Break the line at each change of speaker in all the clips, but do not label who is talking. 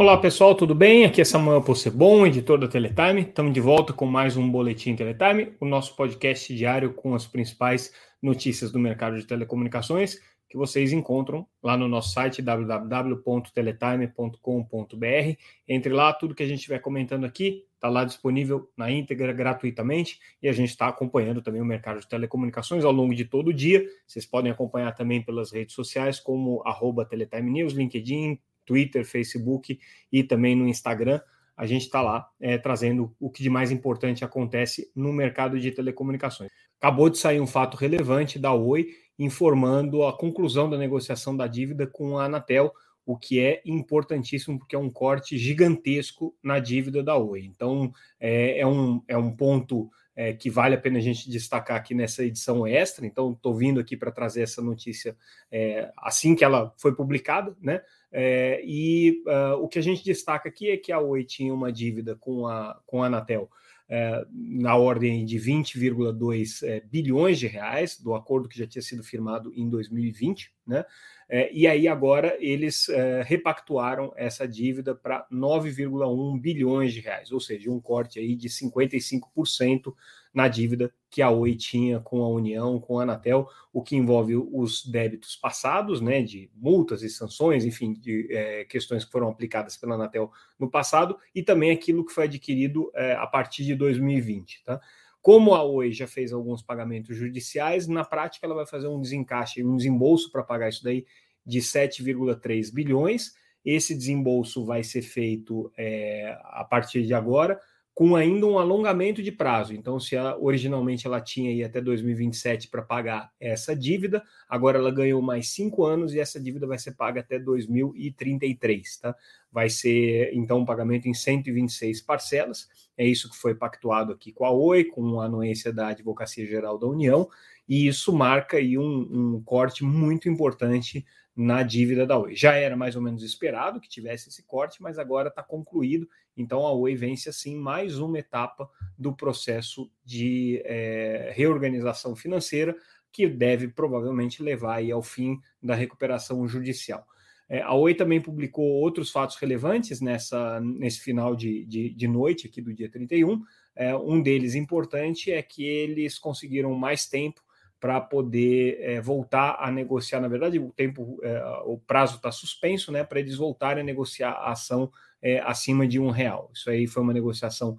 Olá pessoal, tudo bem? Aqui é Samuel Possebon, editor da Teletime. Estamos de volta com mais um Boletim Teletime, o nosso podcast diário com as principais notícias do mercado de telecomunicações que vocês encontram lá no nosso site www.teletime.com.br. Entre lá, tudo que a gente estiver comentando aqui está lá disponível na íntegra gratuitamente e a gente está acompanhando também o mercado de telecomunicações ao longo de todo o dia. Vocês podem acompanhar também pelas redes sociais como arroba Teletime News, LinkedIn, Twitter, Facebook e também no Instagram. A gente está lá é, trazendo o que de mais importante acontece no mercado de telecomunicações. Acabou de sair um fato relevante da Oi informando a conclusão da negociação da dívida com a Anatel, o que é importantíssimo porque é um corte gigantesco na dívida da Oi. Então, é, é um, é um ponto é, que vale a pena a gente destacar aqui nessa edição extra. Então, estou vindo aqui para trazer essa notícia é, assim que ela foi publicada, né? É, e uh, o que a gente destaca aqui é que a Oi tinha uma dívida com a, com a Anatel é, na ordem de 20,2 é, bilhões de reais, do acordo que já tinha sido firmado em 2020, né? É, e aí agora eles é, repactuaram essa dívida para 9,1 bilhões de reais, ou seja, um corte aí de 55% na dívida que a Oi tinha com a União, com a Anatel, o que envolve os débitos passados, né, de multas e sanções, enfim, de é, questões que foram aplicadas pela Anatel no passado, e também aquilo que foi adquirido é, a partir de 2020, tá? Como a Oi já fez alguns pagamentos judiciais, na prática ela vai fazer um desencaixe, um desembolso para pagar isso daí de 7,3 bilhões. Esse desembolso vai ser feito é, a partir de agora, com ainda um alongamento de prazo. Então, se ela, originalmente ela tinha aí até 2027 para pagar essa dívida, agora ela ganhou mais cinco anos e essa dívida vai ser paga até 2033, tá? Vai ser então um pagamento em 126 parcelas. É isso que foi pactuado aqui com a Oi, com a anuência da Advocacia Geral da União, e isso marca aí um, um corte muito importante na dívida da Oi. Já era mais ou menos esperado que tivesse esse corte, mas agora está concluído. Então a Oi vence assim mais uma etapa do processo de é, reorganização financeira que deve provavelmente levar aí ao fim da recuperação judicial. É, a Oi também publicou outros fatos relevantes nessa, nesse final de, de, de noite aqui do dia 31. É, um deles importante é que eles conseguiram mais tempo para poder é, voltar a negociar. Na verdade, o tempo, é, o prazo está suspenso, né? Para eles voltarem a negociar a ação é, acima de um real. Isso aí foi uma negociação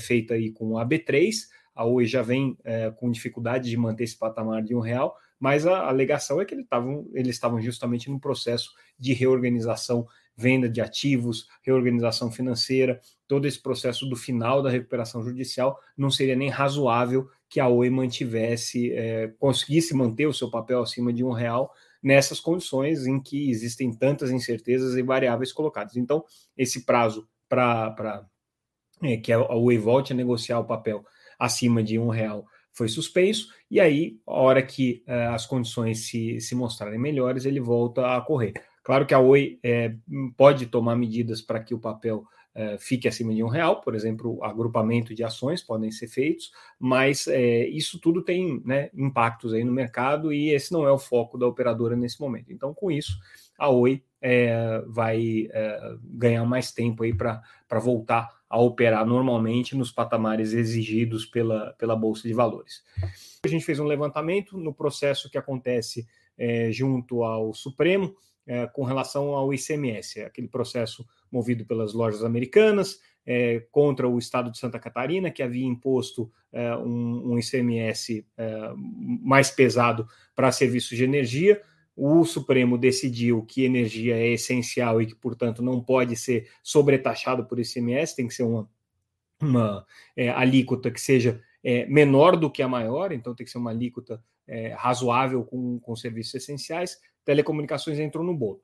feita aí com a B3. A Oi já vem com dificuldade de manter esse patamar de um real, mas a alegação é que eles estavam, eles estavam justamente no processo de reorganização venda de ativos, reorganização financeira, todo esse processo do final da recuperação judicial, não seria nem razoável que a Oi mantivesse, é, conseguisse manter o seu papel acima de um real nessas condições em que existem tantas incertezas e variáveis colocadas. Então, esse prazo para é, que a Oi volte a negociar o papel acima de um real foi suspenso, e aí, a hora que é, as condições se, se mostrarem melhores, ele volta a correr. Claro que a Oi é, pode tomar medidas para que o papel é, fique acima de um real, por exemplo, agrupamento de ações podem ser feitos, mas é, isso tudo tem né, impactos aí no mercado e esse não é o foco da operadora nesse momento. Então, com isso, a Oi é, vai é, ganhar mais tempo aí para voltar a operar normalmente nos patamares exigidos pela, pela Bolsa de Valores. A gente fez um levantamento no processo que acontece junto ao Supremo é, com relação ao ICMS, aquele processo movido pelas lojas americanas é, contra o estado de Santa Catarina, que havia imposto é, um, um, ICMS é, mais pesado para serviços de energia. O Supremo decidiu que energia é essencial e que, portanto, não pode ser sobretaxado por ICMS, tem que ser uma, uma é, alíquota que seja é, menor do que a maior, então tem que ser uma alíquota é, razoável com, com serviços essenciais. Telecomunicações entrou no bolo.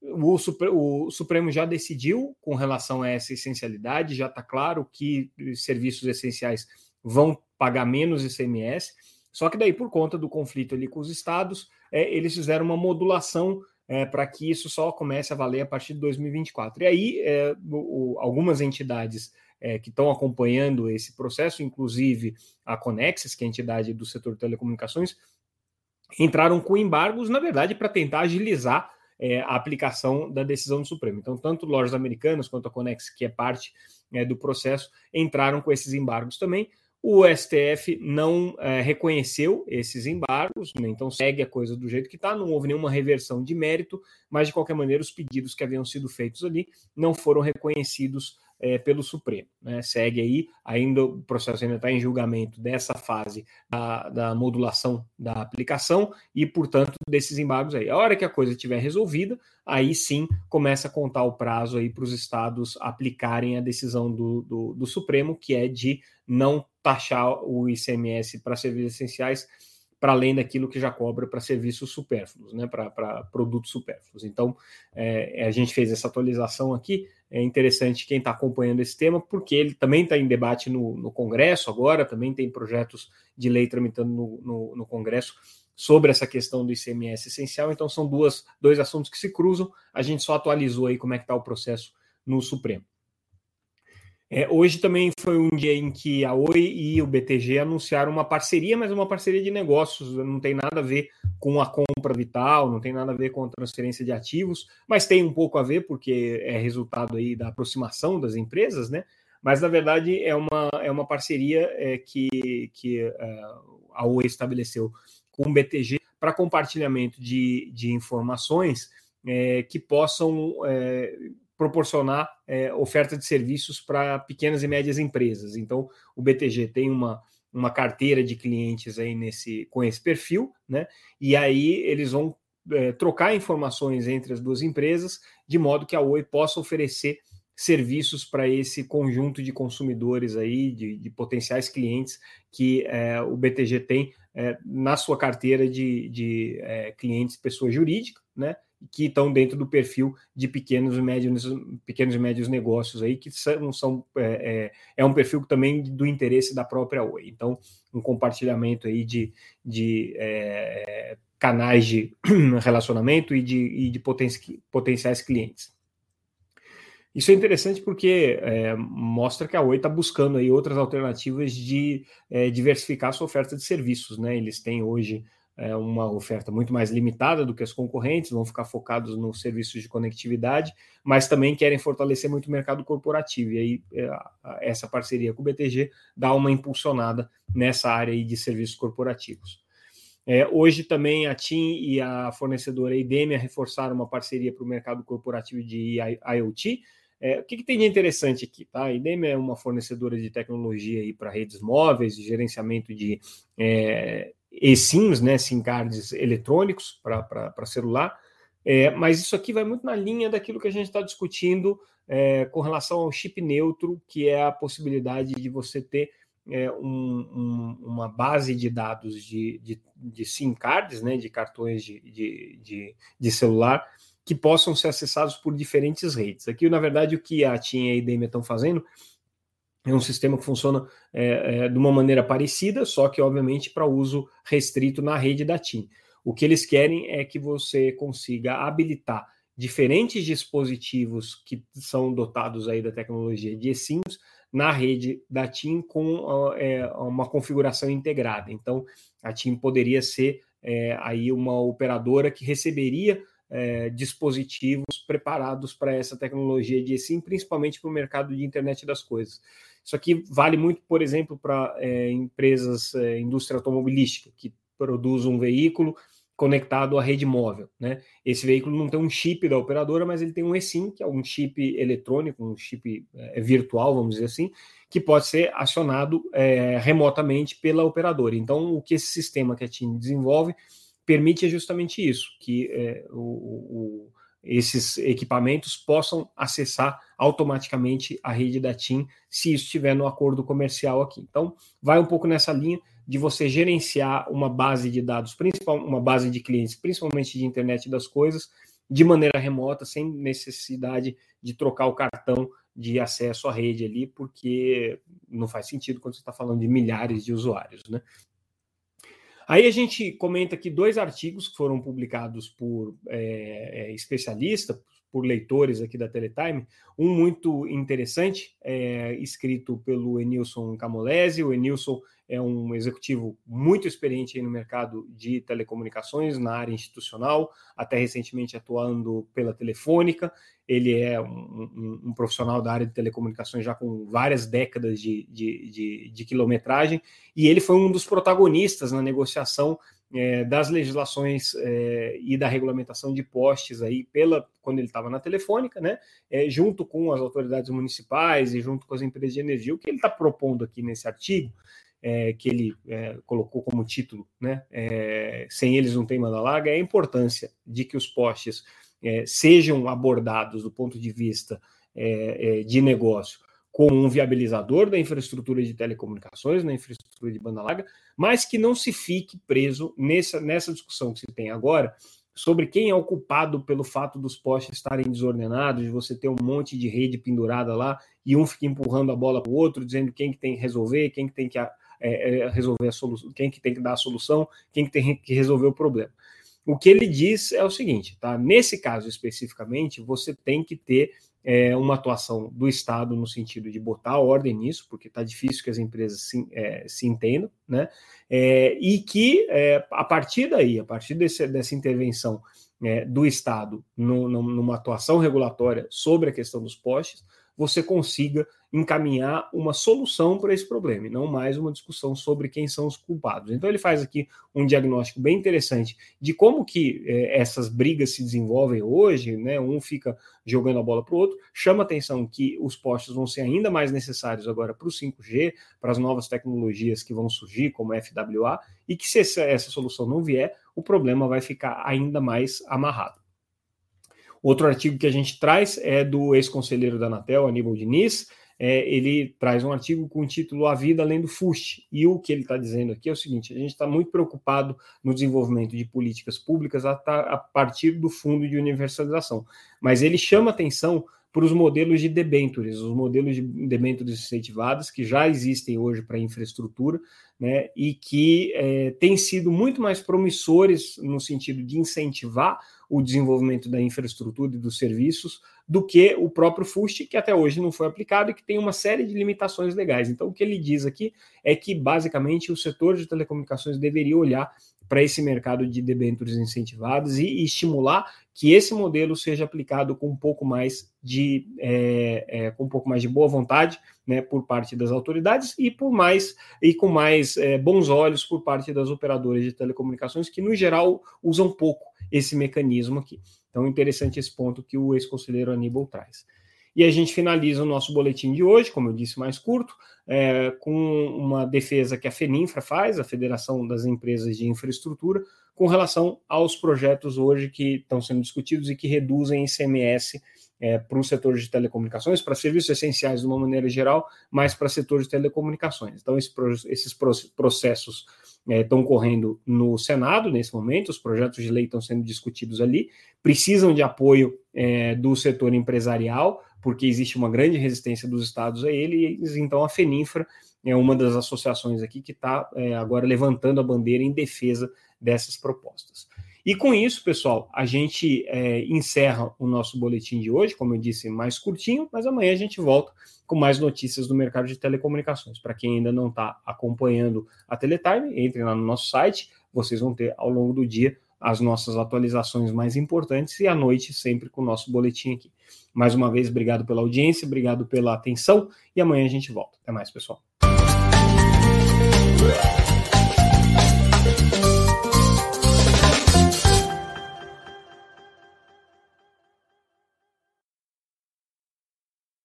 O, o Supremo já decidiu com relação a essa essencialidade, já está claro que serviços essenciais vão pagar menos ICMS, só que daí, por conta do conflito ali com os estados, é, eles fizeram uma modulação é, para que isso só comece a valer a partir de 2024. E aí, é, o, algumas entidades é, que estão acompanhando esse processo, inclusive a Conexis, que é a entidade do setor de telecomunicações, entraram com embargos, na verdade, para tentar agilizar é, a aplicação da decisão do Supremo. Então, tanto lojas americanas quanto a Conex, que é parte é, do processo, entraram com esses embargos também. O STF não é, reconheceu esses embargos, né? então segue a coisa do jeito que está, não houve nenhuma reversão de mérito, mas de qualquer maneira os pedidos que haviam sido feitos ali não foram reconhecidos é, pelo Supremo. Né? Segue aí, ainda o processo ainda está em julgamento dessa fase da, da, modulação da aplicação e, portanto, desses embargos aí. A hora que a coisa estiver resolvida, aí sim começa a contar o prazo aí para os estados aplicarem a decisão do, do, do Supremo, que é de não taxar o ICMS para serviços essenciais para além daquilo que já cobra para serviços supérfluos, né, para produtos supérfluos. Então, é, a gente fez essa atualização aqui é interessante quem está acompanhando esse tema, porque ele também está em debate no, no, Congresso agora, também tem projetos de lei tramitando no, no, no, Congresso sobre essa questão do ICMS essencial. Então, são duas, dois assuntos que se cruzam. A gente só atualizou aí como é que está o processo no Supremo. É, hoje também foi um dia em que a Oi e o BTG anunciaram uma parceria, mas uma parceria de negócios, não tem nada a ver com a compra vital, não tem nada a ver com a transferência de ativos, mas tem um pouco a ver, porque é resultado aí da aproximação das empresas, né? Mas na verdade é uma, é uma parceria é, que, que é, a Oi estabeleceu com o BTG para compartilhamento de, de informações é, que possam é, proporcionar é, oferta de serviços para pequenas e médias empresas. Então, o BTG tem uma, uma carteira de clientes aí nesse, com esse perfil, né? E aí eles vão é, trocar informações entre as duas empresas, de modo que a Oi possa oferecer serviços para esse conjunto de consumidores aí, de, de potenciais clientes que é, o BTG tem é, na sua carteira de, de é, clientes pessoa jurídica, né? Que estão dentro do perfil de pequenos e médios, pequenos e médios negócios aí, que são, são é, é, é, um perfil também do interesse da própria Oi. Então, um compartilhamento aí de, de é, canais de relacionamento e de, e de poten potenciais clientes. Isso é interessante porque é, mostra que a Oi está buscando aí outras alternativas de é, diversificar sua oferta de serviços. Né? Eles têm hoje é, uma oferta muito mais limitada do que as concorrentes, vão ficar focados nos serviços de conectividade, mas também querem fortalecer muito o mercado corporativo. E aí é, essa parceria com o BTG dá uma impulsionada nessa área de serviços corporativos. É, hoje também a TIM e a fornecedora IDEMIA reforçaram uma parceria para o mercado corporativo de IoT. É, o que, que, tem de interessante aqui? Tá? A IDEMIA é uma fornecedora de tecnologia para redes móveis, de gerenciamento de é, eSIMs, né, SIM cards eletrônicos para celular, é, mas isso aqui vai muito na linha daquilo que a gente está discutindo é, com relação ao chip neutro, que é a possibilidade de você ter é, um, um, uma base de dados de, de, de, SIM cards, né, de cartões de, de, de, de celular, que possam ser acessados por diferentes redes. Aqui, na verdade, o que a TIM e a IDEMA estão fazendo é um sistema que funciona é, é, de uma maneira parecida, só que, obviamente, para uso restrito na rede da TIM. O que eles querem é que você consiga habilitar diferentes dispositivos que são dotados aí da tecnologia de eSIMs na rede da TIM com é, uma configuração integrada. Então, a TIM poderia ser é, aí uma operadora que receberia é, dispositivos preparados para essa tecnologia de eSIM, principalmente para o mercado de internet das coisas. Isso aqui vale muito, por exemplo, para é, empresas, é, indústria automobilística, que produz um veículo conectado à rede móvel. Né? Esse veículo não tem um chip da operadora, mas ele tem um eSIM, que é um chip eletrônico, um chip é, virtual, vamos dizer assim, que pode ser acionado é, remotamente pela operadora. Então, o que esse sistema que a TIM desenvolve permite é justamente isso, que é, o, o, esses equipamentos possam acessar automaticamente a rede da TIM, se isso estiver no acordo comercial aqui. Então, vai um pouco nessa linha de você gerenciar uma base de dados, principal, uma base de clientes, principalmente de internet das coisas, de maneira remota, sem necessidade de trocar o cartão de acesso à rede ali, porque não faz sentido quando você está falando de milhares de usuários, né? Aí a gente comenta aqui dois artigos que foram publicados por é, é, especialistas, por leitores aqui da Teletime, um muito interessante, é, escrito pelo Enilson Camolese. O Enilson é um executivo muito experiente no mercado de telecomunicações, na área institucional, até recentemente atuando pela Telefônica. Ele é um, um, um profissional da área de telecomunicações já com várias décadas de, de, de, de quilometragem, e ele foi um dos protagonistas na negociação é, das legislações é, e da regulamentação de postes aí pela quando ele estava na telefônica, né? É, junto com as autoridades municipais e junto com as empresas de energia, o que ele está propondo aqui nesse artigo é, que ele é, colocou como título, né? É, sem eles não tem manda larga, é a importância de que os postes sejam abordados do ponto de vista de negócio como um viabilizador da infraestrutura de telecomunicações, na infraestrutura de banda larga, mas que não se fique preso nessa, nessa discussão que se tem agora sobre quem é o culpado pelo fato dos postes estarem desordenados, de você ter um monte de rede pendurada lá e um fica empurrando a bola para o outro, dizendo quem que tem que resolver, quem que tem que é, é, resolver a solução, quem que tem que dar a solução, quem que tem que resolver o problema. O que ele diz é o seguinte, tá? Nesse caso especificamente, você tem que ter é, uma atuação do Estado no sentido de botar ordem nisso, porque está difícil que as empresas se, é, se entendam, né? É, e que é, a partir daí, a partir desse, dessa intervenção é, do Estado no, no, numa atuação regulatória sobre a questão dos postes, você consiga encaminhar uma solução para esse problema, e não mais uma discussão sobre quem são os culpados. Então ele faz aqui um diagnóstico bem interessante de como que eh, essas brigas se desenvolvem hoje, né? Um fica jogando a bola para o outro, chama atenção que os postes vão ser ainda mais necessários agora para o 5G, para as novas tecnologias que vão surgir, como FWA, e que se essa, essa solução não vier, o problema vai ficar ainda mais amarrado. Outro artigo que a gente traz é do ex-conselheiro da Anatel, Aníbal Diniz. É, ele traz um artigo com o título A Vida Além do FUST. E o que ele está dizendo aqui é o seguinte: a gente está muito preocupado no desenvolvimento de políticas públicas a, a partir do fundo de universalização. Mas ele chama atenção para os modelos de debentures, os modelos de debentures incentivadas que já existem hoje para infraestrutura, né, e que é, têm sido muito mais promissores no sentido de incentivar o desenvolvimento da infraestrutura e dos serviços do que o próprio FUST, que até hoje não foi aplicado e que tem uma série de limitações legais. Então, o que ele diz aqui é que, basicamente, o setor de telecomunicações deveria olhar para esse mercado de debêntures incentivados e, estimular que esse modelo seja aplicado com um pouco mais de é, é, com um pouco mais de boa vontade né, por parte das autoridades e por mais e com mais é, bons olhos por parte das operadoras de telecomunicações que no geral usam pouco esse mecanismo aqui. Então, interessante esse ponto que o ex-conselheiro Aníbal traz. E a gente finaliza o nosso boletim de hoje, como eu disse, mais curto, é, com uma defesa que a FENINFRA faz, a Federação das Empresas de Infraestrutura, com relação aos projetos hoje que estão sendo discutidos e que reduzem ICMS é, para o setor de telecomunicações, para serviços essenciais de uma maneira geral, mas para o setor de telecomunicações. Então, esse, esses processos estão é, correndo no Senado nesse momento, os projetos de lei estão sendo discutidos ali, precisam de apoio é, do setor empresarial, porque existe uma grande resistência dos estados a ele, e então a FENINFRA é uma das associações aqui que está é, agora levantando a bandeira em defesa dessas propostas. E com isso, pessoal, a gente é, encerra o nosso boletim de hoje, como eu disse, mais curtinho, mas amanhã a gente volta com mais notícias do mercado de telecomunicações. Para quem ainda não está acompanhando a Teletime, entre lá no nosso site, vocês vão ter ao longo do dia as nossas atualizações mais importantes e à noite sempre com o nosso boletim aqui. Mais uma vez, obrigado pela audiência, obrigado pela atenção e amanhã a gente volta. Até mais, pessoal.